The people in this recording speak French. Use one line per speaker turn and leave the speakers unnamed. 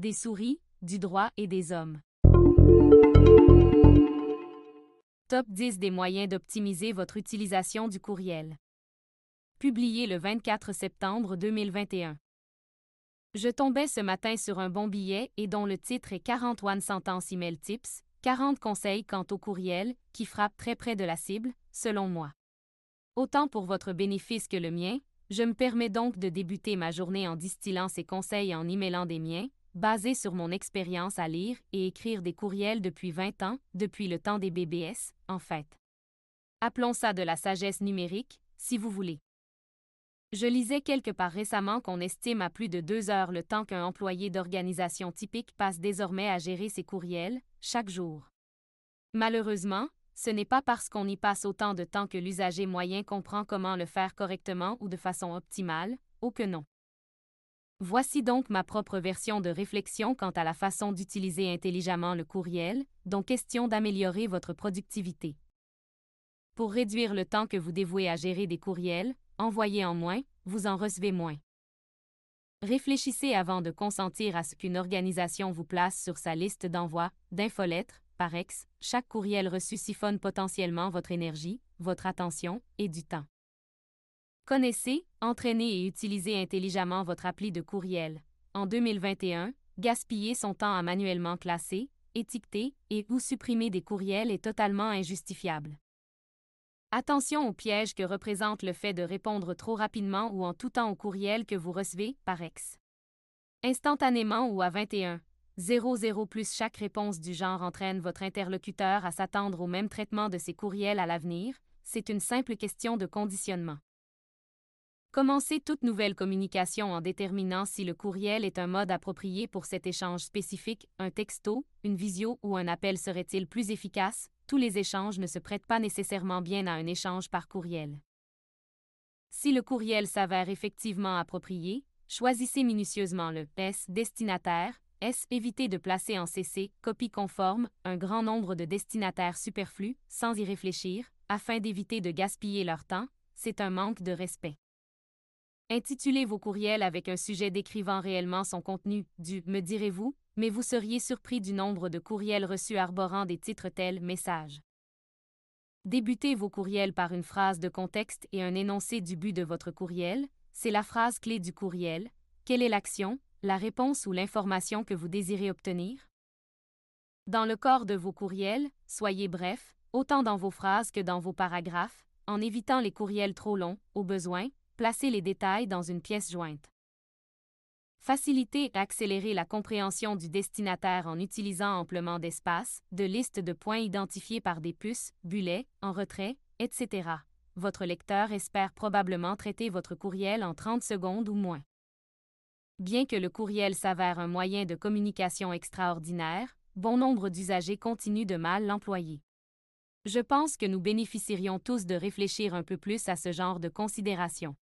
des souris, du droit et des hommes. Top 10 des moyens d'optimiser votre utilisation du courriel. Publié le 24 septembre 2021. Je tombais ce matin sur un bon billet et dont le titre est 41 sentences email tips, 40 conseils quant au courriel, qui frappe très près de la cible, selon moi. Autant pour votre bénéfice que le mien, je me permets donc de débuter ma journée en distillant ces conseils et en emailant des miens, basés sur mon expérience à lire et écrire des courriels depuis 20 ans, depuis le temps des BBS, en fait. Appelons ça de la sagesse numérique, si vous voulez. Je lisais quelque part récemment qu'on estime à plus de deux heures le temps qu'un employé d'organisation typique passe désormais à gérer ses courriels, chaque jour. Malheureusement, ce n'est pas parce qu'on y passe autant de temps que l'usager moyen comprend comment le faire correctement ou de façon optimale, ou que non. Voici donc ma propre version de réflexion quant à la façon d'utiliser intelligemment le courriel, dont question d'améliorer votre productivité. Pour réduire le temps que vous dévouez à gérer des courriels, envoyez en moins, vous en recevez moins. Réfléchissez avant de consentir à ce qu'une organisation vous place sur sa liste d'envoi, d'infolettres, par ex, chaque courriel reçu siphonne potentiellement votre énergie, votre attention et du temps. Connaissez, entraînez et utilisez intelligemment votre appli de courriel. En 2021, gaspiller son temps à manuellement classer, étiqueter et ou supprimer des courriels est totalement injustifiable. Attention au piège que représente le fait de répondre trop rapidement ou en tout temps au courriel que vous recevez, par ex. Instantanément ou à 21. 00 plus chaque réponse du genre entraîne votre interlocuteur à s'attendre au même traitement de ses courriels à l'avenir, c'est une simple question de conditionnement. Commencez toute nouvelle communication en déterminant si le courriel est un mode approprié pour cet échange spécifique, un texto, une visio ou un appel serait-il plus efficace, tous les échanges ne se prêtent pas nécessairement bien à un échange par courriel. Si le courriel s'avère effectivement approprié, choisissez minutieusement le S destinataire, S évitez de placer en CC, copie conforme, un grand nombre de destinataires superflus, sans y réfléchir, afin d'éviter de gaspiller leur temps, c'est un manque de respect. Intitulez vos courriels avec un sujet décrivant réellement son contenu, du me direz-vous, mais vous seriez surpris du nombre de courriels reçus arborant des titres tels message. Débutez vos courriels par une phrase de contexte et un énoncé du but de votre courriel, c'est la phrase clé du courriel. Quelle est l'action, la réponse ou l'information que vous désirez obtenir? Dans le corps de vos courriels, soyez bref, autant dans vos phrases que dans vos paragraphes, en évitant les courriels trop longs, au besoin, Placez les détails dans une pièce jointe. Faciliter et accélérer la compréhension du destinataire en utilisant amplement d'espace, de listes de points identifiés par des puces, bulets, en retrait, etc. Votre lecteur espère probablement traiter votre courriel en 30 secondes ou moins. Bien que le courriel s'avère un moyen de communication extraordinaire, bon nombre d'usagers continuent de mal l'employer. Je pense que nous bénéficierions tous de réfléchir un peu plus à ce genre de considérations.